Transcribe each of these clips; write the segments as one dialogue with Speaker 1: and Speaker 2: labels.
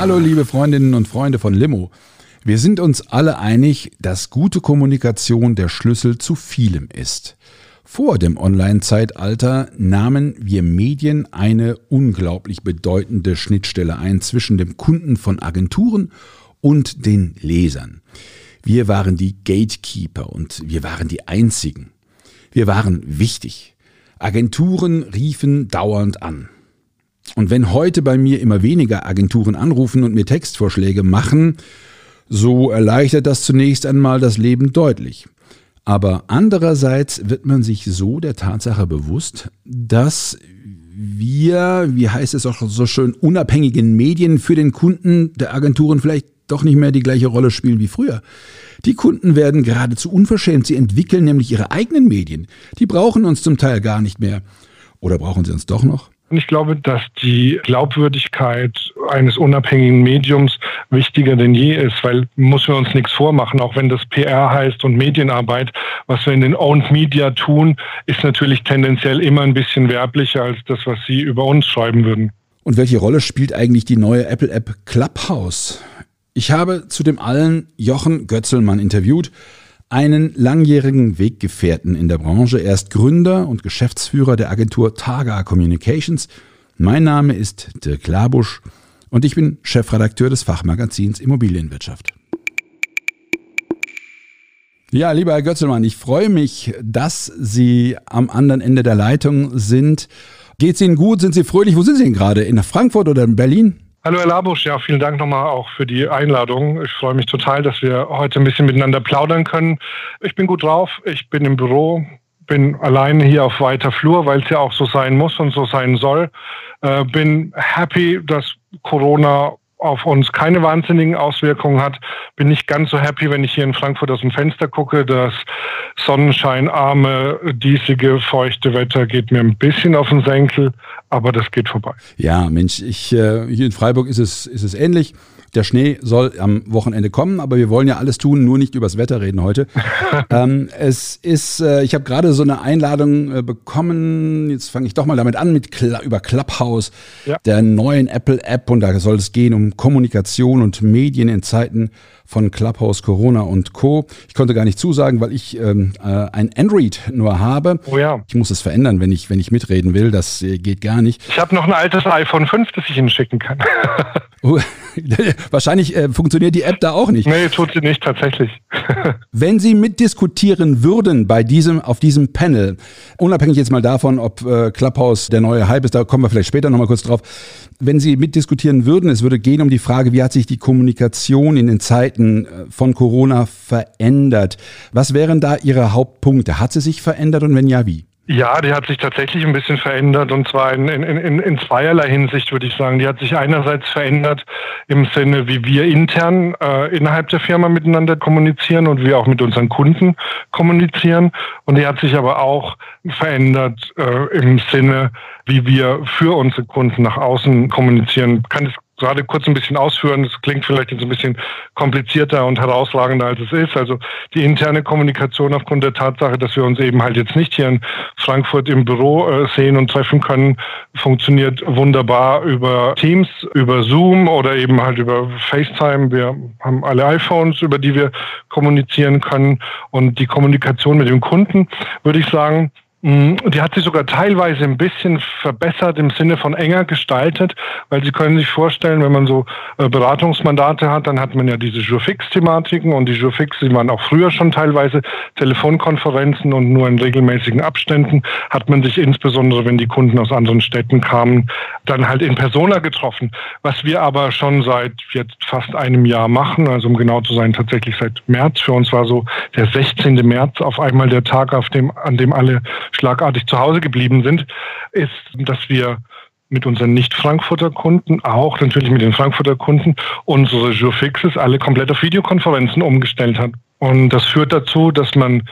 Speaker 1: Hallo liebe Freundinnen und Freunde von Limo. Wir sind uns alle einig, dass gute Kommunikation der Schlüssel zu vielem ist. Vor dem Online-Zeitalter nahmen wir Medien eine unglaublich bedeutende Schnittstelle ein zwischen dem Kunden von Agenturen und den Lesern. Wir waren die Gatekeeper und wir waren die Einzigen. Wir waren wichtig. Agenturen riefen dauernd an. Und wenn heute bei mir immer weniger Agenturen anrufen und mir Textvorschläge machen, so erleichtert das zunächst einmal das Leben deutlich. Aber andererseits wird man sich so der Tatsache bewusst, dass wir, wie heißt es auch so schön, unabhängigen Medien für den Kunden der Agenturen vielleicht doch nicht mehr die gleiche Rolle spielen wie früher. Die Kunden werden geradezu unverschämt. Sie entwickeln nämlich ihre eigenen Medien. Die brauchen uns zum Teil gar nicht mehr. Oder brauchen sie uns doch noch?
Speaker 2: Und ich glaube, dass die Glaubwürdigkeit eines unabhängigen Mediums wichtiger denn je ist, weil muss wir uns nichts vormachen, auch wenn das PR heißt und Medienarbeit, was wir in den Owned Media tun, ist natürlich tendenziell immer ein bisschen werblicher als das, was Sie über uns schreiben würden.
Speaker 1: Und welche Rolle spielt eigentlich die neue Apple-App Clubhouse? Ich habe zu dem allen Jochen Götzelmann interviewt, einen langjährigen Weggefährten in der Branche. Er ist Gründer und Geschäftsführer der Agentur Targa Communications. Mein Name ist Dirk Labusch und ich bin Chefredakteur des Fachmagazins Immobilienwirtschaft. Ja, lieber Herr Götzelmann, ich freue mich, dass Sie am anderen Ende der Leitung sind. Geht es Ihnen gut? Sind Sie fröhlich? Wo sind Sie denn gerade? In Frankfurt oder in Berlin?
Speaker 2: Hallo Herr Labusch, ja, vielen Dank nochmal auch für die Einladung. Ich freue mich total, dass wir heute ein bisschen miteinander plaudern können. Ich bin gut drauf, ich bin im Büro, bin alleine hier auf weiter Flur, weil es ja auch so sein muss und so sein soll. Äh, bin happy, dass Corona auf uns keine wahnsinnigen Auswirkungen hat. Bin nicht ganz so happy, wenn ich hier in Frankfurt aus dem Fenster gucke. Das sonnenscheinarme, diesige, feuchte Wetter geht mir ein bisschen auf den Senkel, aber das geht vorbei.
Speaker 1: Ja, Mensch, ich, äh, hier in Freiburg ist es, ist es ähnlich. Der Schnee soll am Wochenende kommen, aber wir wollen ja alles tun, nur nicht übers Wetter reden heute. ähm, es ist, äh, ich habe gerade so eine Einladung äh, bekommen. Jetzt fange ich doch mal damit an mit Cl über Clubhouse, ja. der neuen Apple-App, und da soll es gehen um Kommunikation und Medien in Zeiten von Clubhouse, Corona und Co. Ich konnte gar nicht zusagen, weil ich ähm, äh, ein Android nur habe. Oh ja. Ich muss es verändern, wenn ich, wenn ich mitreden will. Das äh, geht gar nicht.
Speaker 2: Ich habe noch ein altes iPhone 5, das ich Ihnen schicken kann.
Speaker 1: oh, wahrscheinlich äh, funktioniert die App da auch nicht.
Speaker 2: Nee, tut sie nicht, tatsächlich.
Speaker 1: wenn Sie mitdiskutieren würden bei diesem, auf diesem Panel, unabhängig jetzt mal davon, ob äh, Clubhouse der neue Hype ist, da kommen wir vielleicht später nochmal kurz drauf. Wenn Sie mitdiskutieren würden, es würde gehen um die Frage, wie hat sich die Kommunikation in den Zeiten Zeiten äh, von Corona verändert? Was wären da Ihre Hauptpunkte? Hat sie sich verändert und wenn ja, wie?
Speaker 2: Ja, die hat sich tatsächlich ein bisschen verändert und zwar in, in, in, in zweierlei Hinsicht, würde ich sagen. Die hat sich einerseits verändert im Sinne, wie wir intern äh, innerhalb der Firma miteinander kommunizieren und wir auch mit unseren Kunden kommunizieren. Und die hat sich aber auch verändert äh, im Sinne, wie wir für unsere Kunden nach außen kommunizieren. Kann es gerade kurz ein bisschen ausführen. Das klingt vielleicht jetzt ein bisschen komplizierter und herausragender, als es ist. Also die interne Kommunikation aufgrund der Tatsache, dass wir uns eben halt jetzt nicht hier in Frankfurt im Büro äh, sehen und treffen können, funktioniert wunderbar über Teams, über Zoom oder eben halt über FaceTime. Wir haben alle iPhones, über die wir kommunizieren können. Und die Kommunikation mit dem Kunden, würde ich sagen, die hat sich sogar teilweise ein bisschen verbessert im Sinne von enger gestaltet, weil Sie können sich vorstellen, wenn man so äh, Beratungsmandate hat, dann hat man ja diese Jurfix-Thematiken und die Jurfix, die waren auch früher schon teilweise Telefonkonferenzen und nur in regelmäßigen Abständen hat man sich insbesondere, wenn die Kunden aus anderen Städten kamen, dann halt in Persona getroffen. Was wir aber schon seit jetzt fast einem Jahr machen, also um genau zu sein, tatsächlich seit März. Für uns war so der 16. März auf einmal der Tag, auf dem, an dem alle schlagartig zu Hause geblieben sind, ist, dass wir mit unseren Nicht-Frankfurter Kunden, auch natürlich mit den Frankfurter Kunden, unsere Jurfixes alle komplett auf Videokonferenzen umgestellt hat. Und das führt dazu, dass man,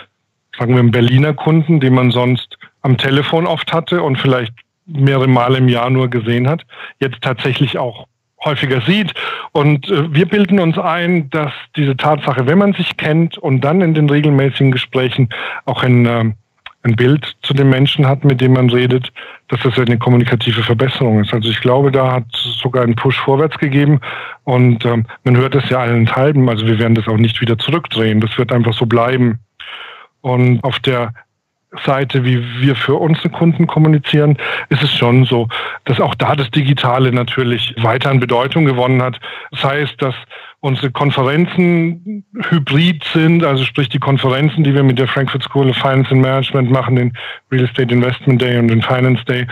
Speaker 2: sagen wir, einen Berliner Kunden, den man sonst am Telefon oft hatte und vielleicht mehrere Male im Jahr nur gesehen hat, jetzt tatsächlich auch häufiger sieht. Und äh, wir bilden uns ein, dass diese Tatsache, wenn man sich kennt und dann in den regelmäßigen Gesprächen auch ein, äh, ein Bild zu dem Menschen hat, mit dem man redet, dass das eine kommunikative Verbesserung ist. Also ich glaube, da hat es sogar einen Push vorwärts gegeben und ähm, man hört es ja allenthalben. Also wir werden das auch nicht wieder zurückdrehen. Das wird einfach so bleiben. Und auf der Seite, wie wir für unsere Kunden kommunizieren, ist es schon so, dass auch da das Digitale natürlich weiter an Bedeutung gewonnen hat. Sei es, dass unsere Konferenzen hybrid sind, also sprich die Konferenzen, die wir mit der Frankfurt School of Finance and Management machen, den Real Estate Investment Day und den Finance Day,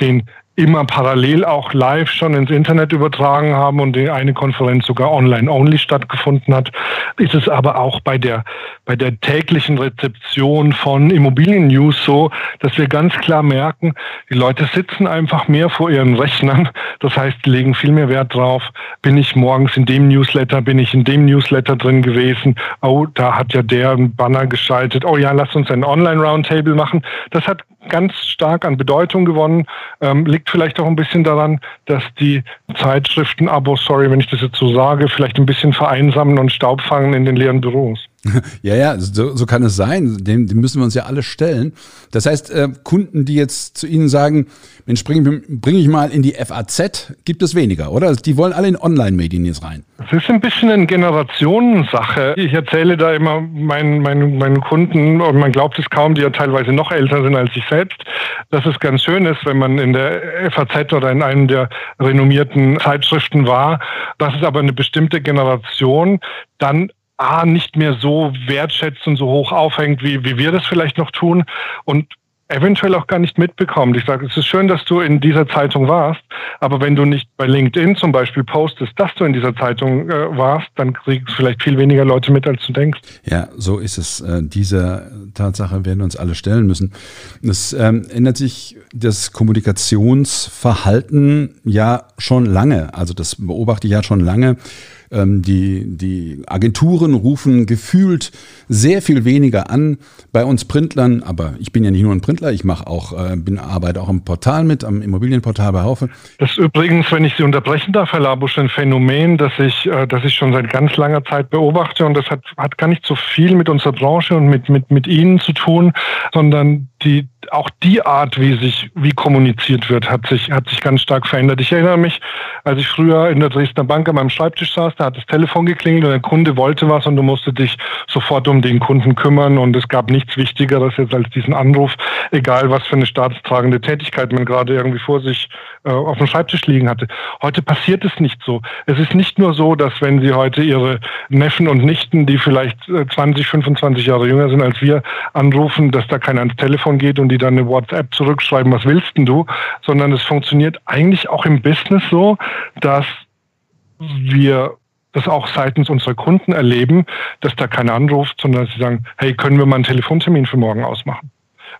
Speaker 2: den immer parallel auch live schon ins Internet übertragen haben und die eine Konferenz sogar online-only stattgefunden hat, ist es aber auch bei der, bei der täglichen Rezeption von Immobilien-News so, dass wir ganz klar merken, die Leute sitzen einfach mehr vor ihren Rechnern. Das heißt, legen viel mehr Wert drauf. Bin ich morgens in dem Newsletter, bin ich in dem Newsletter drin gewesen? Oh, da hat ja der einen Banner geschaltet. Oh ja, lass uns ein Online-Roundtable machen. Das hat ganz stark an Bedeutung gewonnen. Ähm, liegt vielleicht auch ein bisschen daran, dass die Zeitschriften-Abos, sorry, wenn ich das jetzt so sage, vielleicht ein bisschen vereinsamen und Staub fangen in den leeren Büros.
Speaker 1: Ja, ja, so, so kann es sein. Dem, dem müssen wir uns ja alle stellen. Das heißt, äh, Kunden, die jetzt zu Ihnen sagen, Mensch, bringe bring ich mal in die FAZ, gibt es weniger, oder? Die wollen alle in Online-Medien jetzt rein.
Speaker 2: Es ist ein bisschen eine Generationensache. Ich erzähle da immer meinen, meinen, meinen Kunden, und man glaubt es kaum, die ja teilweise noch älter sind als ich selbst, dass es ganz schön ist, wenn man in der FAZ oder in einem der renommierten Zeitschriften war, dass es aber eine bestimmte Generation dann A, nicht mehr so wertschätzt und so hoch aufhängt, wie, wie wir das vielleicht noch tun und eventuell auch gar nicht mitbekommt. Ich sage, es ist schön, dass du in dieser Zeitung warst, aber wenn du nicht bei LinkedIn zum Beispiel postest, dass du in dieser Zeitung äh, warst, dann kriegst du vielleicht viel weniger Leute mit, als du denkst.
Speaker 1: Ja, so ist es. Äh, diese Tatsache werden uns alle stellen müssen. Es ähm, ändert sich das Kommunikationsverhalten ja schon lange. Also das beobachte ich ja schon lange. Ähm, die, die Agenturen rufen gefühlt sehr viel weniger an bei uns Printlern, aber ich bin ja nicht nur ein Printler, ich mache auch, äh, bin, arbeite auch im Portal mit, am Immobilienportal bei Haufe.
Speaker 2: Das ist übrigens, wenn ich Sie unterbrechen darf, Herr Labusch, ein Phänomen, das ich, äh, das ich schon seit ganz langer Zeit beobachte und das hat, hat gar nicht so viel mit unserer Branche und mit, mit, mit Ihnen zu tun, sondern die, auch die Art, wie sich, wie kommuniziert wird, hat sich, hat sich ganz stark verändert. Ich erinnere mich, als ich früher in der Dresdner Bank an meinem Schreibtisch saß, da hat das Telefon geklingelt und der Kunde wollte was und du musst dich sofort um den Kunden kümmern und es gab nichts Wichtigeres jetzt als diesen Anruf, egal was für eine staatstragende Tätigkeit man gerade irgendwie vor sich äh, auf dem Schreibtisch liegen hatte. Heute passiert es nicht so. Es ist nicht nur so, dass wenn Sie heute Ihre Neffen und Nichten, die vielleicht 20, äh, 25 Jahre jünger sind als wir, anrufen, dass da keiner ans Telefon geht und die dann eine WhatsApp zurückschreiben, was willst denn du, sondern es funktioniert eigentlich auch im Business so, dass wir das auch seitens unserer Kunden erleben, dass da keiner anruft, sondern sie sagen, hey, können wir mal einen Telefontermin für morgen ausmachen?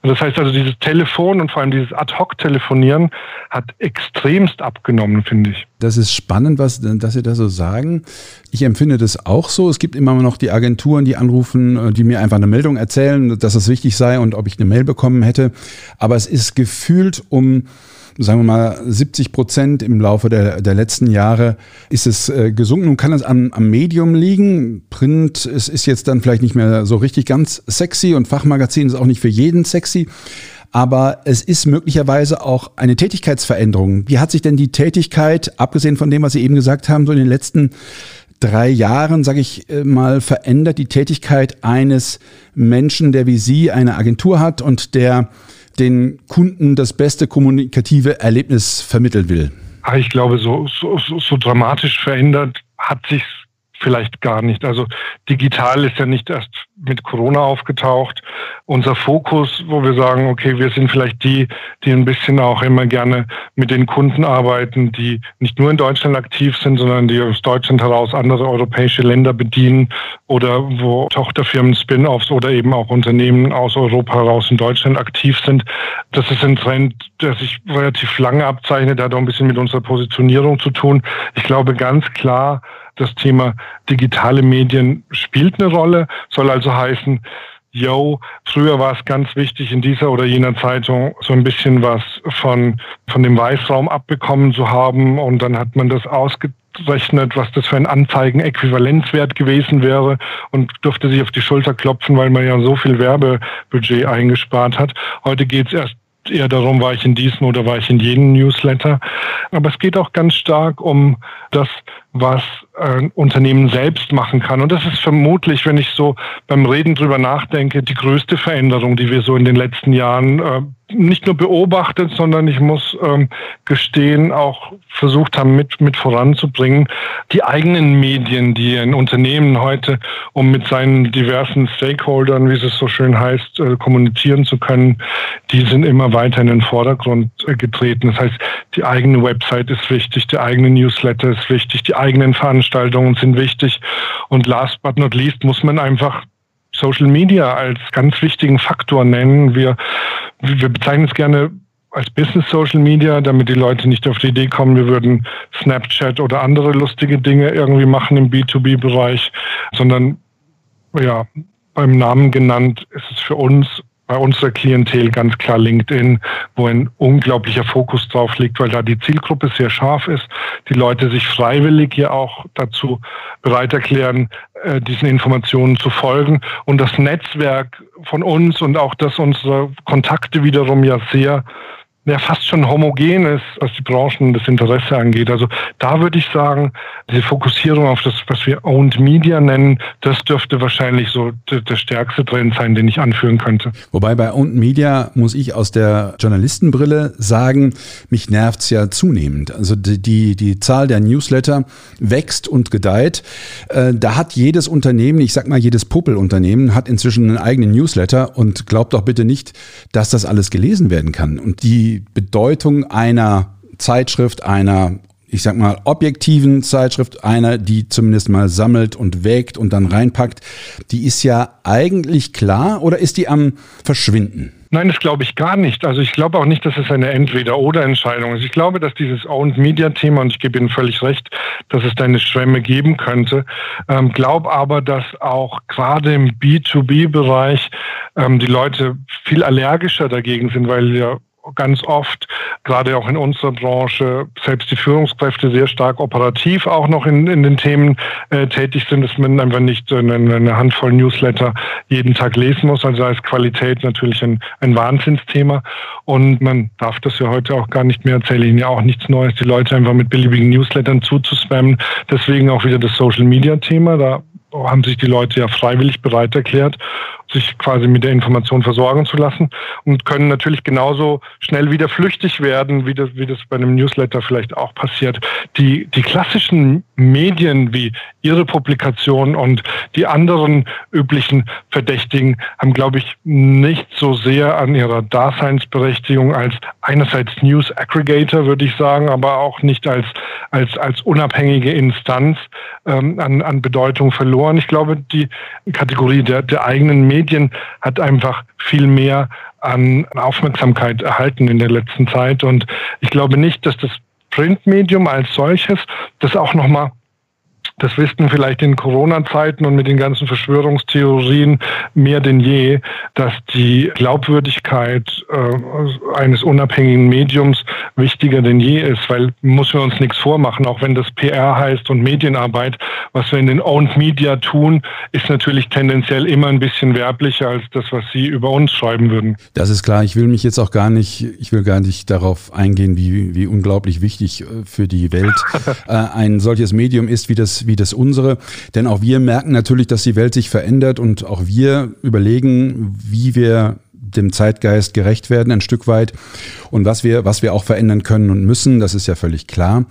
Speaker 2: Und das heißt also, dieses Telefon und vor allem dieses Ad-Hoc-Telefonieren hat extremst abgenommen, finde ich.
Speaker 1: Das ist spannend, was, dass Sie das so sagen. Ich empfinde das auch so. Es gibt immer noch die Agenturen, die anrufen, äh, die mir einfach eine Meldung erzählen, dass es wichtig sei und ob ich eine Mail bekommen hätte. Aber es ist gefühlt um sagen wir mal 70 Prozent im Laufe der, der letzten Jahre ist es äh, gesunken. Nun kann es am, am Medium liegen. Print es ist jetzt dann vielleicht nicht mehr so richtig ganz sexy und Fachmagazin ist auch nicht für jeden sexy. Aber es ist möglicherweise auch eine Tätigkeitsveränderung. Wie hat sich denn die Tätigkeit, abgesehen von dem, was Sie eben gesagt haben, so in den letzten drei Jahren, sage ich äh, mal, verändert die Tätigkeit eines Menschen, der wie Sie eine Agentur hat und der den Kunden das beste kommunikative Erlebnis vermitteln will?
Speaker 2: Ich glaube, so, so, so dramatisch verändert hat sich vielleicht gar nicht. Also digital ist ja nicht erst mit Corona aufgetaucht. Unser Fokus, wo wir sagen, okay, wir sind vielleicht die, die ein bisschen auch immer gerne mit den Kunden arbeiten, die nicht nur in Deutschland aktiv sind, sondern die aus Deutschland heraus andere europäische Länder bedienen oder wo Tochterfirmen, Spin-offs oder eben auch Unternehmen aus Europa heraus in Deutschland aktiv sind. Das ist ein Trend, der sich relativ lange abzeichnet, hat auch ein bisschen mit unserer Positionierung zu tun. Ich glaube ganz klar, das Thema digitale Medien spielt eine Rolle, soll also heißen, yo, früher war es ganz wichtig, in dieser oder jener Zeitung so ein bisschen was von, von dem Weißraum abbekommen zu haben und dann hat man das ausgerechnet, was das für ein Anzeigen-Äquivalenzwert gewesen wäre und durfte sich auf die Schulter klopfen, weil man ja so viel Werbebudget eingespart hat. Heute geht es erst eher darum, war ich in diesem oder war ich in jenem Newsletter. Aber es geht auch ganz stark um das, was ein Unternehmen selbst machen kann. Und das ist vermutlich, wenn ich so beim Reden drüber nachdenke, die größte Veränderung, die wir so in den letzten Jahren äh, nicht nur beobachtet, sondern ich muss ähm, gestehen, auch versucht haben, mit, mit voranzubringen. Die eigenen Medien, die ein Unternehmen heute, um mit seinen diversen Stakeholdern, wie es so schön heißt, äh, kommunizieren zu können, die sind immer weiter in den Vordergrund äh, getreten. Das heißt, die eigene Website ist wichtig, der eigene Newsletter ist wichtig, die eigenen Veranstaltungen sind wichtig. Und last but not least muss man einfach Social Media als ganz wichtigen Faktor nennen. Wir, wir bezeichnen es gerne als Business Social Media, damit die Leute nicht auf die Idee kommen, wir würden Snapchat oder andere lustige Dinge irgendwie machen im B2B-Bereich, sondern ja, beim Namen genannt ist es für uns bei unserer Klientel ganz klar LinkedIn, wo ein unglaublicher Fokus drauf liegt, weil da die Zielgruppe sehr scharf ist, die Leute sich freiwillig hier auch dazu bereit erklären, äh, diesen Informationen zu folgen. Und das Netzwerk von uns und auch das unsere Kontakte wiederum ja sehr ja fast schon homogen ist, was die Branchen das Interesse angeht. Also da würde ich sagen, diese Fokussierung auf das, was wir Owned Media nennen, das dürfte wahrscheinlich so der, stärkste Trend sein, den ich anführen könnte.
Speaker 1: Wobei bei Owned Media muss ich aus der Journalistenbrille sagen, mich nervt's ja zunehmend. Also die, die, die Zahl der Newsletter wächst und gedeiht. Äh, da hat jedes Unternehmen, ich sag mal jedes Puppelunternehmen, hat inzwischen einen eigenen Newsletter und glaubt doch bitte nicht, dass das alles gelesen werden kann. Und die Bedeutung einer Zeitschrift, einer ich sag mal, objektiven Zeitschrift, einer, die zumindest mal sammelt und wägt und dann reinpackt, die ist ja eigentlich klar oder ist die am Verschwinden?
Speaker 2: Nein, das glaube ich gar nicht. Also ich glaube auch nicht, dass es eine Entweder-Oder-Entscheidung ist. Ich glaube, dass dieses Owned-Media-Thema, und ich gebe Ihnen völlig recht, dass es da eine Schwemme geben könnte, ähm, glaube aber, dass auch gerade im B2B-Bereich ähm, die Leute viel allergischer dagegen sind, weil ja ganz oft, gerade auch in unserer Branche, selbst die Führungskräfte sehr stark operativ auch noch in, in den Themen äh, tätig sind, dass man einfach nicht eine, eine, Handvoll Newsletter jeden Tag lesen muss. Also da ist Qualität natürlich ein, ein Wahnsinnsthema. Und man darf das ja heute auch gar nicht mehr erzählen, Ihnen ja auch nichts Neues, die Leute einfach mit beliebigen Newslettern zuzuspammen. Deswegen auch wieder das Social Media Thema. Da haben sich die Leute ja freiwillig bereit erklärt sich quasi mit der Information versorgen zu lassen und können natürlich genauso schnell wieder flüchtig werden, wie das, wie das bei einem Newsletter vielleicht auch passiert. Die, die klassischen Medien wie Ihre Publikation und die anderen üblichen Verdächtigen haben, glaube ich, nicht so sehr an ihrer Daseinsberechtigung als einerseits News Aggregator, würde ich sagen, aber auch nicht als, als, als unabhängige Instanz ähm, an, an Bedeutung verloren. Ich glaube, die Kategorie der, der eigenen Medien Medien hat einfach viel mehr an Aufmerksamkeit erhalten in der letzten Zeit. Und ich glaube nicht, dass das Printmedium als solches das auch nochmal das wissen vielleicht in Corona-Zeiten und mit den ganzen Verschwörungstheorien mehr denn je, dass die Glaubwürdigkeit äh, eines unabhängigen Mediums wichtiger denn je ist, weil muss wir uns nichts vormachen, auch wenn das PR heißt und Medienarbeit, was wir in den Owned Media tun, ist natürlich tendenziell immer ein bisschen werblicher als das, was Sie über uns schreiben würden.
Speaker 1: Das ist klar. Ich will mich jetzt auch gar nicht, ich will gar nicht darauf eingehen, wie, wie unglaublich wichtig äh, für die Welt äh, ein solches Medium ist, wie das, wie das unsere. Denn auch wir merken natürlich, dass die Welt sich verändert und auch wir überlegen, wie wir dem Zeitgeist gerecht werden, ein Stück weit. Und was wir, was wir auch verändern können und müssen, das ist ja völlig klar.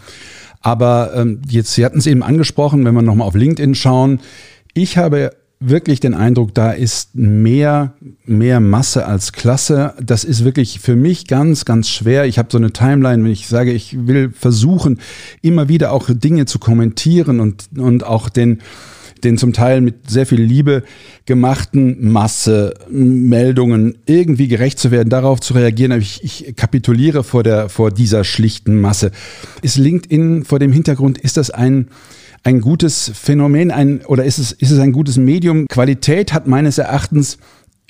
Speaker 1: Aber ähm, jetzt, Sie hatten es eben angesprochen, wenn wir nochmal auf LinkedIn schauen. Ich habe wirklich den Eindruck, da ist mehr, mehr Masse als Klasse. Das ist wirklich für mich ganz, ganz schwer. Ich habe so eine Timeline, wenn ich sage, ich will versuchen, immer wieder auch Dinge zu kommentieren und, und auch den, den zum Teil mit sehr viel Liebe gemachten Masse Meldungen irgendwie gerecht zu werden, darauf zu reagieren. Ich, ich kapituliere vor der, vor dieser schlichten Masse. Ist LinkedIn vor dem Hintergrund, ist das ein, ein gutes Phänomen ein, oder ist es, ist es ein gutes Medium? Qualität hat meines Erachtens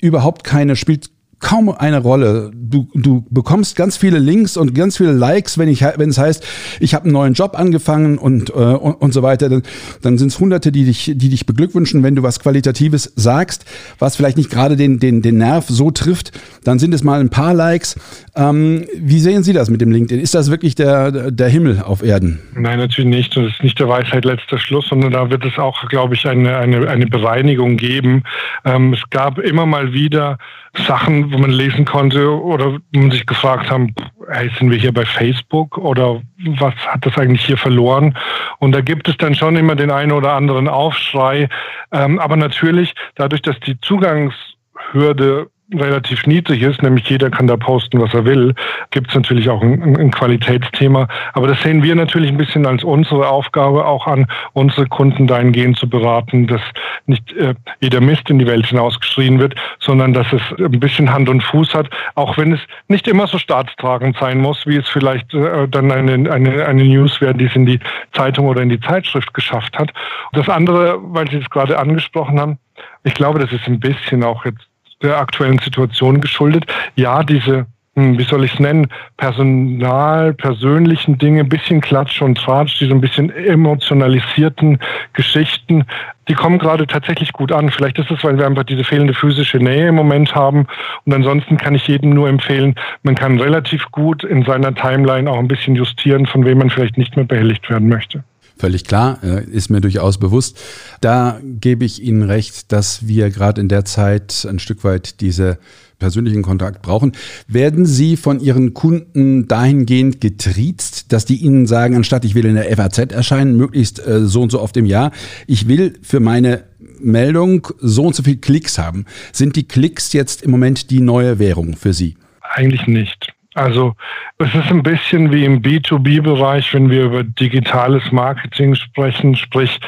Speaker 1: überhaupt keine, spielt kaum eine Rolle. Du, du bekommst ganz viele Links und ganz viele Likes, wenn ich wenn es heißt, ich habe einen neuen Job angefangen und, äh, und, und so weiter. Dann, dann sind es Hunderte, die dich, die dich beglückwünschen, wenn du was Qualitatives sagst, was vielleicht nicht gerade den, den, den Nerv so trifft. Dann sind es mal ein paar Likes. Ähm, wie sehen Sie das mit dem LinkedIn? Ist das wirklich der, der Himmel auf Erden?
Speaker 2: Nein, natürlich nicht. Das ist nicht der Weisheit letzter Schluss, sondern da wird es auch, glaube ich, eine, eine, eine Bereinigung geben. Ähm, es gab immer mal wieder Sachen, wo man lesen konnte oder man sich gefragt haben, hey, sind wir hier bei Facebook oder was hat das eigentlich hier verloren? Und da gibt es dann schon immer den einen oder anderen Aufschrei. Ähm, aber natürlich, dadurch, dass die Zugangshürde relativ niedrig ist, nämlich jeder kann da posten, was er will, gibt es natürlich auch ein, ein, Qualitätsthema. Aber das sehen wir natürlich ein bisschen als unsere Aufgabe auch an, unsere Kunden dahingehend zu beraten, dass nicht äh, jeder Mist in die Welt hinausgeschrien wird, sondern dass es ein bisschen Hand und Fuß hat, auch wenn es nicht immer so staatstragend sein muss, wie es vielleicht äh, dann eine, eine, eine News wäre, die es in die Zeitung oder in die Zeitschrift geschafft hat. Das andere, weil Sie es gerade angesprochen haben, ich glaube, das ist ein bisschen auch jetzt der aktuellen Situation geschuldet. Ja, diese hm, wie soll ich es nennen, personal, persönlichen Dinge, bisschen Klatsch und Tratsch, diese ein bisschen emotionalisierten Geschichten, die kommen gerade tatsächlich gut an. Vielleicht ist es, weil wir einfach diese fehlende physische Nähe im Moment haben. Und ansonsten kann ich jedem nur empfehlen, man kann relativ gut in seiner Timeline auch ein bisschen justieren, von wem man vielleicht nicht mehr behelligt werden möchte.
Speaker 1: Völlig klar, äh, ist mir durchaus bewusst. Da gebe ich Ihnen recht, dass wir gerade in der Zeit ein Stück weit diese persönlichen Kontakt brauchen. Werden Sie von Ihren Kunden dahingehend getriezt, dass die Ihnen sagen, anstatt ich will in der FAZ erscheinen, möglichst äh, so und so oft im Jahr, ich will für meine Meldung so und so viel Klicks haben. Sind die Klicks jetzt im Moment die neue Währung für Sie?
Speaker 2: Eigentlich nicht. Also es ist ein bisschen wie im B2B-Bereich, wenn wir über digitales Marketing sprechen, sprich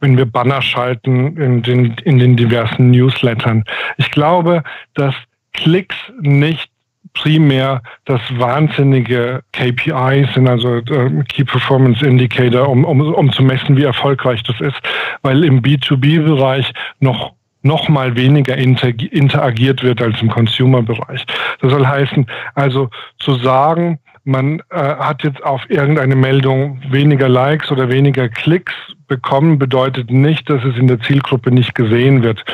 Speaker 2: wenn wir Banner schalten in den, in den diversen Newslettern. Ich glaube, dass Klicks nicht primär das wahnsinnige KPI sind, also äh, Key Performance Indicator, um, um, um zu messen, wie erfolgreich das ist, weil im B2B-Bereich noch noch mal weniger interagiert wird als im Consumer-Bereich. Das soll heißen, also zu sagen, man äh, hat jetzt auf irgendeine Meldung weniger Likes oder weniger Klicks bekommen, bedeutet nicht, dass es in der Zielgruppe nicht gesehen wird.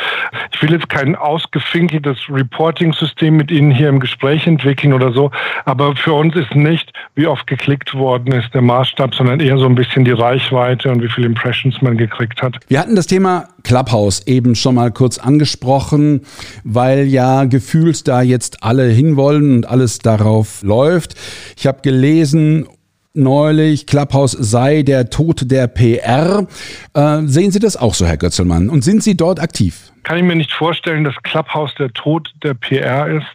Speaker 2: Ich will jetzt kein ausgefinkeltes Reporting-System mit Ihnen hier im Gespräch entwickeln oder so, aber für uns ist nicht, wie oft geklickt worden ist, der Maßstab, sondern eher so ein bisschen die Reichweite und wie viele Impressions man gekriegt hat.
Speaker 1: Wir hatten das Thema Clubhouse eben schon mal kurz angesprochen, weil ja gefühlt da jetzt alle hinwollen und alles darauf läuft. Ich habe gelesen, neulich, Clubhouse sei der Tod der PR. Äh, sehen Sie das auch so, Herr Götzelmann? Und sind Sie dort aktiv?
Speaker 2: Kann ich mir nicht vorstellen, dass Clubhouse der Tod der PR ist.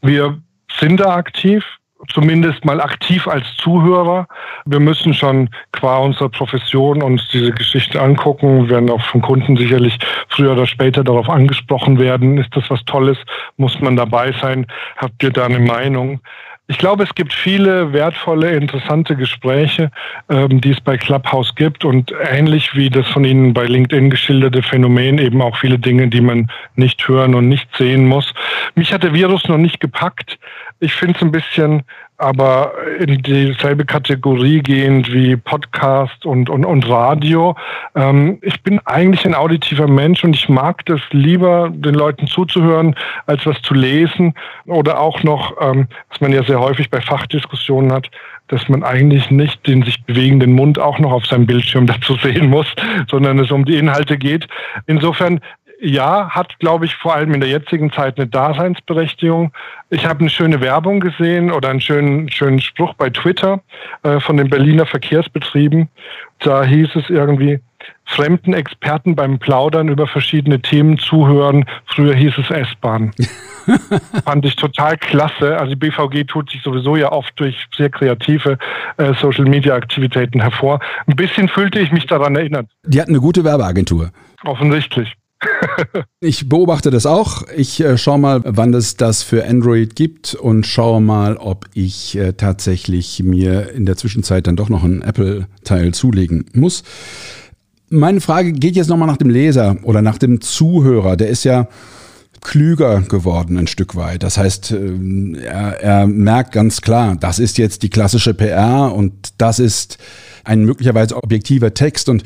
Speaker 2: Wir sind da aktiv zumindest mal aktiv als Zuhörer. Wir müssen schon qua unserer Profession uns diese Geschichte angucken. Wir werden auch von Kunden sicherlich früher oder später darauf angesprochen werden. Ist das was Tolles? Muss man dabei sein? Habt ihr da eine Meinung? Ich glaube, es gibt viele wertvolle, interessante Gespräche, ähm, die es bei Clubhouse gibt und ähnlich wie das von Ihnen bei LinkedIn geschilderte Phänomen eben auch viele Dinge, die man nicht hören und nicht sehen muss. Mich hat der Virus noch nicht gepackt. Ich finde es ein bisschen aber in dieselbe Kategorie gehend wie Podcast und, und, und Radio. Ähm, ich bin eigentlich ein auditiver Mensch und ich mag das lieber, den Leuten zuzuhören, als was zu lesen oder auch noch, ähm, was man ja sehr häufig bei Fachdiskussionen hat, dass man eigentlich nicht den sich bewegenden Mund auch noch auf seinem Bildschirm dazu sehen muss, sondern es um die Inhalte geht. Insofern ja, hat, glaube ich, vor allem in der jetzigen Zeit eine Daseinsberechtigung. Ich habe eine schöne Werbung gesehen oder einen schönen, schönen Spruch bei Twitter äh, von den Berliner Verkehrsbetrieben. Da hieß es irgendwie, fremden Experten beim Plaudern über verschiedene Themen zuhören. Früher hieß es S-Bahn. Fand ich total klasse. Also die BVG tut sich sowieso ja oft durch sehr kreative äh, Social-Media-Aktivitäten hervor. Ein bisschen fühlte ich mich daran erinnert.
Speaker 1: Die hatten eine gute Werbeagentur.
Speaker 2: Offensichtlich.
Speaker 1: Ich beobachte das auch. Ich äh, schaue mal, wann es das für Android gibt und schaue mal, ob ich äh, tatsächlich mir in der Zwischenzeit dann doch noch ein Apple-Teil zulegen muss. Meine Frage geht jetzt nochmal nach dem Leser oder nach dem Zuhörer. Der ist ja klüger geworden ein Stück weit. Das heißt, äh, er, er merkt ganz klar, das ist jetzt die klassische PR und das ist ein möglicherweise objektiver Text. Und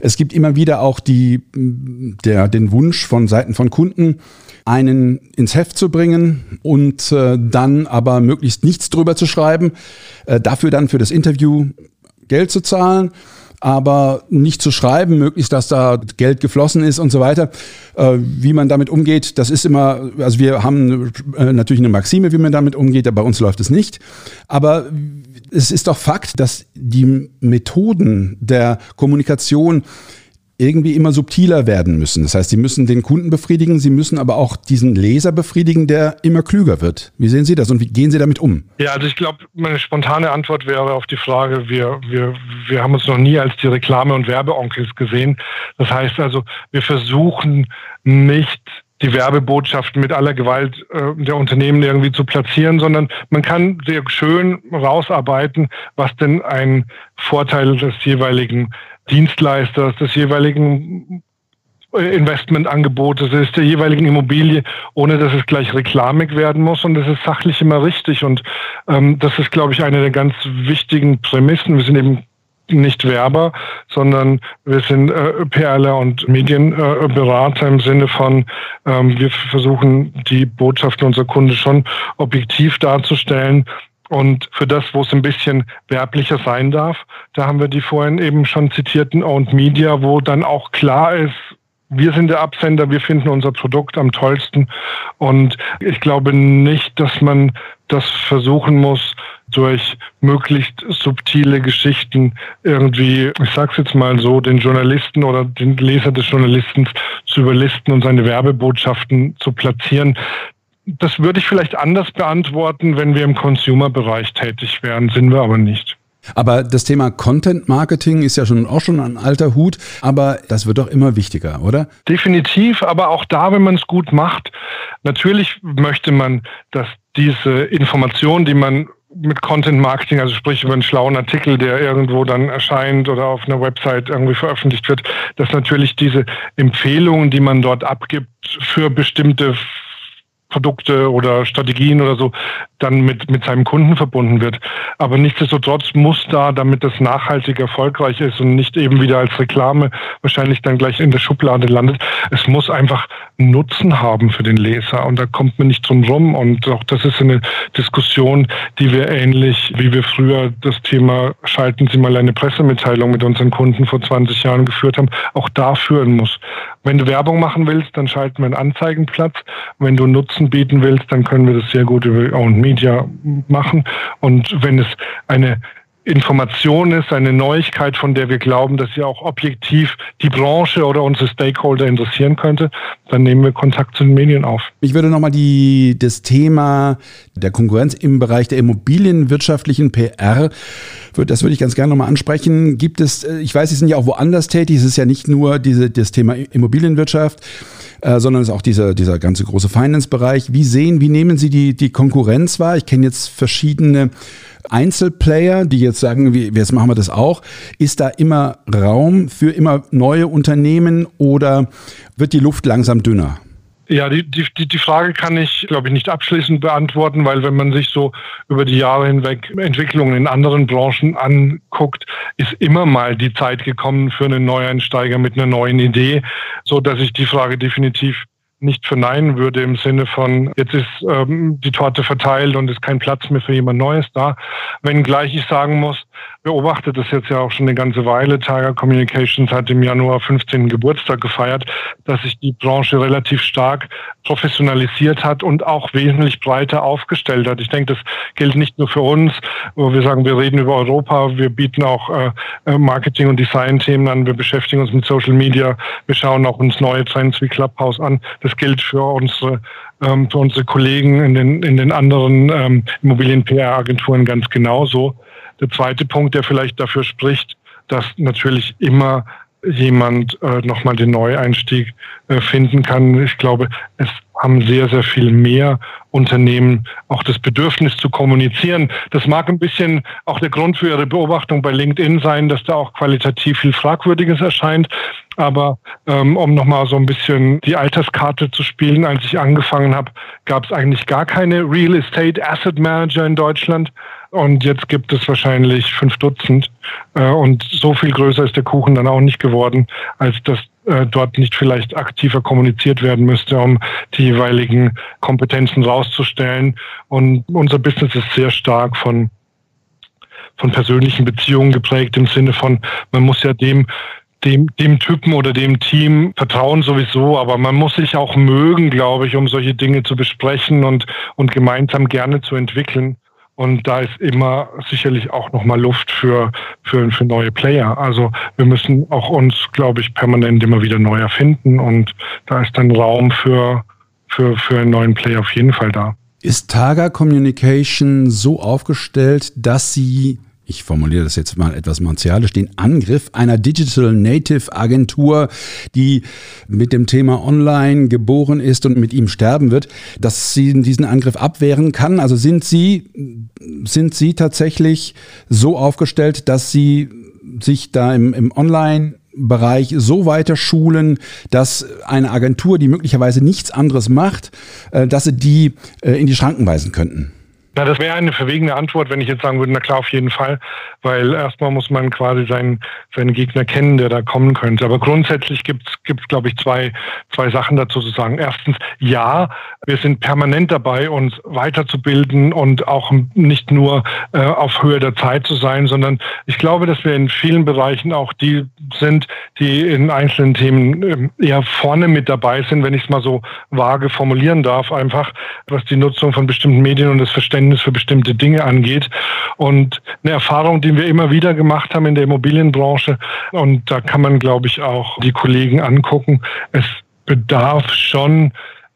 Speaker 1: es gibt immer wieder auch die, der, den Wunsch von Seiten von Kunden, einen ins Heft zu bringen und äh, dann aber möglichst nichts drüber zu schreiben, äh, dafür dann für das Interview Geld zu zahlen aber nicht zu schreiben, möglichst, dass da Geld geflossen ist und so weiter. Äh, wie man damit umgeht, das ist immer, also wir haben äh, natürlich eine Maxime, wie man damit umgeht, bei uns läuft es nicht. Aber es ist doch Fakt, dass die Methoden der Kommunikation irgendwie immer subtiler werden müssen. Das heißt, sie müssen den Kunden befriedigen, sie müssen aber auch diesen Leser befriedigen, der immer klüger wird. Wie sehen Sie das und wie gehen Sie damit um?
Speaker 2: Ja, also ich glaube, meine spontane Antwort wäre auf die Frage, wir, wir, wir haben uns noch nie als die Reklame- und Werbeonkels gesehen. Das heißt also, wir versuchen nicht die Werbebotschaften mit aller Gewalt äh, der Unternehmen irgendwie zu platzieren, sondern man kann sehr schön rausarbeiten, was denn ein Vorteil des jeweiligen Dienstleisters, des jeweiligen Investmentangebotes ist, der jeweiligen Immobilie, ohne dass es gleich reklamig werden muss. Und das ist sachlich immer richtig. Und ähm, das ist, glaube ich, eine der ganz wichtigen Prämissen. Wir sind eben nicht Werber, sondern wir sind äh, PRler und Medienberater äh, im Sinne von, ähm, wir versuchen die Botschaften unserer Kunden schon objektiv darzustellen und für das, wo es ein bisschen werblicher sein darf, da haben wir die vorhin eben schon zitierten Owned Media, wo dann auch klar ist, wir sind der Absender, wir finden unser Produkt am tollsten. Und ich glaube nicht, dass man das versuchen muss, durch möglichst subtile Geschichten irgendwie, ich sag's jetzt mal so, den Journalisten oder den Leser des Journalisten zu überlisten und seine Werbebotschaften zu platzieren das würde ich vielleicht anders beantworten, wenn wir im Consumer-Bereich tätig wären, sind wir aber nicht.
Speaker 1: Aber das Thema Content Marketing ist ja schon auch schon ein alter Hut, aber das wird doch immer wichtiger, oder?
Speaker 2: Definitiv, aber auch da, wenn man es gut macht, natürlich möchte man, dass diese Information, die man mit Content Marketing, also sprich über einen schlauen Artikel, der irgendwo dann erscheint oder auf einer Website irgendwie veröffentlicht wird, dass natürlich diese Empfehlungen, die man dort abgibt für bestimmte Produkte oder Strategien oder so dann mit, mit seinem Kunden verbunden wird. Aber nichtsdestotrotz muss da, damit das nachhaltig erfolgreich ist und nicht eben wieder als Reklame wahrscheinlich dann gleich in der Schublade landet, es muss einfach Nutzen haben für den Leser und da kommt man nicht drum rum und auch das ist eine Diskussion, die wir ähnlich wie wir früher das Thema schalten Sie mal eine Pressemitteilung mit unseren Kunden vor 20 Jahren geführt haben, auch da führen muss. Wenn du Werbung machen willst, dann schalten wir einen Anzeigenplatz. Wenn du Nutzen bieten willst, dann können wir das sehr gut über Owned Media machen. Und wenn es eine Information ist, eine Neuigkeit, von der wir glauben, dass sie auch objektiv die Branche oder unsere Stakeholder interessieren könnte, dann nehmen wir Kontakt zu den Medien auf.
Speaker 1: Ich würde nochmal das Thema der Konkurrenz im Bereich der immobilienwirtschaftlichen PR, das würde ich ganz gerne nochmal ansprechen. Gibt es, äh, ich weiß, Sie sind ja auch woanders tätig, es ist ja nicht nur diese, das Thema Immobilienwirtschaft, äh, sondern es ist auch dieser, dieser ganze große Finance-Bereich. Wie sehen, wie nehmen Sie die, die Konkurrenz wahr? Ich kenne jetzt verschiedene Einzelplayer, die jetzt sagen, wie, jetzt machen wir das auch. Ist da immer Raum für immer neue Unternehmen oder wird die Luft langsam dünner?
Speaker 2: Ja, die, die, die Frage kann ich, glaube ich, nicht abschließend beantworten, weil wenn man sich so über die Jahre hinweg Entwicklungen in anderen Branchen anguckt, ist immer mal die Zeit gekommen für einen Neueinsteiger mit einer neuen Idee, so dass ich die Frage definitiv nicht verneinen würde im Sinne von, jetzt ist ähm, die Torte verteilt und ist kein Platz mehr für jemand Neues da. Wenngleich ich sagen muss, beobachte das jetzt ja auch schon eine ganze Weile. Tiger Communications hat im Januar 15. Geburtstag gefeiert, dass sich die Branche relativ stark professionalisiert hat und auch wesentlich breiter aufgestellt hat. Ich denke, das gilt nicht nur für uns, wo wir sagen, wir reden über Europa, wir bieten auch äh, äh, Marketing- und Design-Themen an, wir beschäftigen uns mit Social Media, wir schauen auch uns neue Trends wie Clubhouse an. Das gilt für unsere ähm, für unsere Kollegen in den, in den anderen ähm, Immobilien-PR-Agenturen ganz genauso. Der zweite Punkt, der vielleicht dafür spricht, dass natürlich immer jemand äh, nochmal den Neueinstieg äh, finden kann. Ich glaube, es haben sehr, sehr viel mehr Unternehmen auch das Bedürfnis zu kommunizieren. Das mag ein bisschen auch der Grund für Ihre Beobachtung bei LinkedIn sein, dass da auch qualitativ viel Fragwürdiges erscheint. Aber ähm, um nochmal so ein bisschen die Alterskarte zu spielen, als ich angefangen habe, gab es eigentlich gar keine Real Estate Asset Manager in Deutschland. Und jetzt gibt es wahrscheinlich fünf Dutzend. Äh, und so viel größer ist der Kuchen dann auch nicht geworden, als dass äh, dort nicht vielleicht aktiver kommuniziert werden müsste, um die jeweiligen Kompetenzen rauszustellen. Und unser Business ist sehr stark von von persönlichen Beziehungen geprägt im Sinne von, man muss ja dem dem, dem Typen oder dem Team vertrauen sowieso, aber man muss sich auch mögen, glaube ich, um solche Dinge zu besprechen und, und gemeinsam gerne zu entwickeln. Und da ist immer sicherlich auch nochmal Luft für, für, für neue Player. Also wir müssen auch uns, glaube ich, permanent immer wieder neu erfinden. Und da ist dann Raum für, für, für einen neuen Player auf jeden Fall da.
Speaker 1: Ist Targa Communication so aufgestellt, dass sie ich formuliere das jetzt mal etwas martialisch, den Angriff einer Digital Native Agentur, die mit dem Thema Online geboren ist und mit ihm sterben wird, dass sie diesen Angriff abwehren kann? Also sind Sie, sind Sie tatsächlich so aufgestellt, dass Sie sich da im, im Online Bereich so weiter schulen, dass eine Agentur, die möglicherweise nichts anderes macht, äh, dass sie die äh, in die Schranken weisen könnten?
Speaker 2: Na, das wäre eine verwegene Antwort, wenn ich jetzt sagen würde, na klar, auf jeden Fall, weil erstmal muss man quasi seinen, seinen Gegner kennen, der da kommen könnte. Aber grundsätzlich gibt es, glaube ich, zwei, zwei Sachen dazu zu sagen. Erstens, ja, wir sind permanent dabei, uns weiterzubilden und auch nicht nur äh, auf Höhe der Zeit zu sein, sondern ich glaube, dass wir in vielen Bereichen auch die sind, die in einzelnen Themen ähm, eher vorne mit dabei sind, wenn ich es mal so vage formulieren darf, einfach was die Nutzung von bestimmten Medien und das Verständnis Verständnis für bestimmte Dinge angeht. Und eine Erfahrung, die wir immer wieder gemacht haben in der Immobilienbranche, und da kann man, glaube ich, auch die Kollegen angucken, es bedarf schon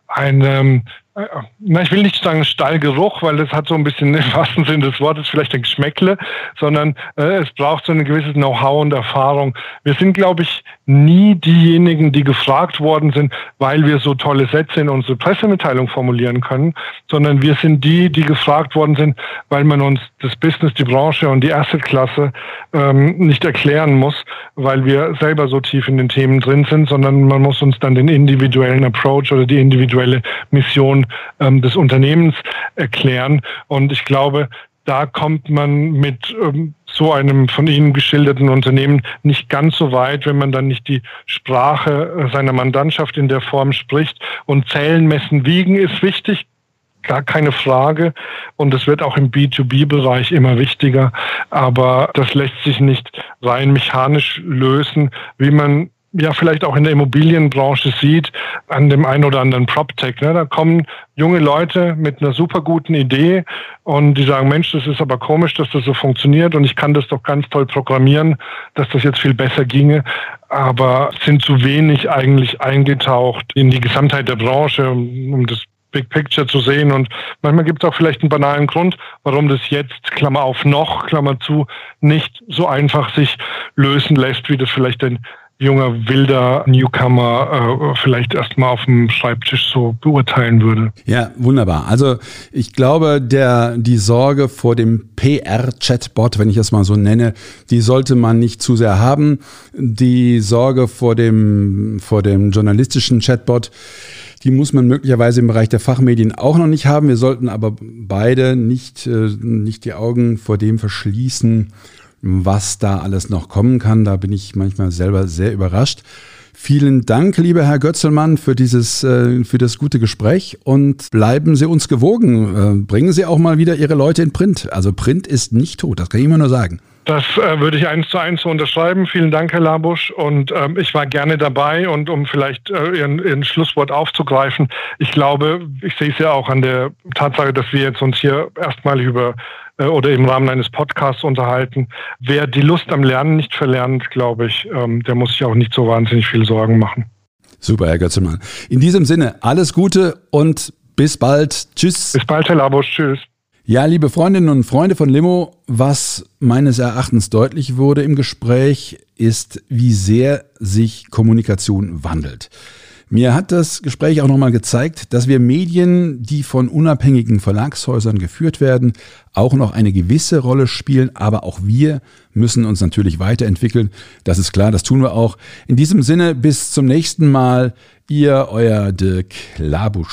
Speaker 2: einem na, ich will nicht sagen Stallgeruch, weil das hat so ein bisschen im wahrsten Sinne des Wortes vielleicht ein Geschmäckle, sondern äh, es braucht so ein gewisses Know-how und Erfahrung. Wir sind, glaube ich, nie diejenigen, die gefragt worden sind, weil wir so tolle Sätze in unsere Pressemitteilung formulieren können, sondern wir sind die, die gefragt worden sind, weil man uns das Business, die Branche und die Assetklasse ähm, nicht erklären muss, weil wir selber so tief in den Themen drin sind, sondern man muss uns dann den individuellen Approach oder die individuelle Mission ähm, des Unternehmens erklären. Und ich glaube, da kommt man mit ähm, so einem von Ihnen geschilderten Unternehmen nicht ganz so weit, wenn man dann nicht die Sprache seiner Mandantschaft in der Form spricht. Und Zählen, Messen, Wiegen ist wichtig, gar keine Frage. Und es wird auch im B2B-Bereich immer wichtiger. Aber das lässt sich nicht rein mechanisch lösen, wie man ja vielleicht auch in der Immobilienbranche sieht, an dem einen oder anderen PropTech. Ne? Da kommen junge Leute mit einer super guten Idee und die sagen, Mensch, das ist aber komisch, dass das so funktioniert und ich kann das doch ganz toll programmieren, dass das jetzt viel besser ginge, aber sind zu wenig eigentlich eingetaucht in die Gesamtheit der Branche, um das Big Picture zu sehen. Und manchmal gibt es auch vielleicht einen banalen Grund, warum das jetzt, Klammer auf noch, Klammer zu, nicht so einfach sich lösen lässt, wie das vielleicht ein junger, wilder Newcomer äh, vielleicht erstmal auf dem Schreibtisch so beurteilen würde.
Speaker 1: Ja, wunderbar. Also ich glaube, der, die Sorge vor dem PR-Chatbot, wenn ich es mal so nenne, die sollte man nicht zu sehr haben. Die Sorge vor dem, vor dem journalistischen Chatbot, die muss man möglicherweise im Bereich der Fachmedien auch noch nicht haben. Wir sollten aber beide nicht, äh, nicht die Augen vor dem verschließen, was da alles noch kommen kann. Da bin ich manchmal selber sehr überrascht. Vielen Dank, lieber Herr Götzelmann, für dieses, äh, für das gute Gespräch und bleiben Sie uns gewogen. Äh, bringen Sie auch mal wieder Ihre Leute in Print. Also Print ist nicht tot, das kann ich immer nur sagen.
Speaker 2: Das äh, würde ich eins zu eins so unterschreiben. Vielen Dank, Herr Labusch. Und ähm, ich war gerne dabei. Und um vielleicht äh, Ihren, Ihren Schlusswort aufzugreifen, ich glaube, ich sehe es ja auch an der Tatsache, dass wir jetzt uns hier erstmal über äh, oder im Rahmen eines Podcasts unterhalten. Wer die Lust am Lernen nicht verlernt, glaube ich, ähm, der muss sich auch nicht so wahnsinnig viel Sorgen machen.
Speaker 1: Super, Herr Götzemann. In diesem Sinne, alles Gute und bis bald. Tschüss.
Speaker 2: Bis bald, Herr Labusch. Tschüss.
Speaker 1: Ja, liebe Freundinnen und Freunde von Limo, was meines Erachtens deutlich wurde im Gespräch, ist, wie sehr sich Kommunikation wandelt. Mir hat das Gespräch auch nochmal gezeigt, dass wir Medien, die von unabhängigen Verlagshäusern geführt werden, auch noch eine gewisse Rolle spielen, aber auch wir müssen uns natürlich weiterentwickeln. Das ist klar, das tun wir auch. In diesem Sinne, bis zum nächsten Mal. Ihr, euer Dirk Labusch.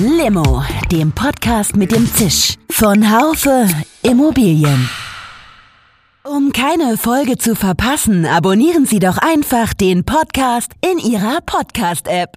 Speaker 3: Limo, dem Podcast mit dem Zisch von Haufe Immobilien. Um keine Folge zu verpassen, abonnieren Sie doch einfach den Podcast in Ihrer Podcast-App.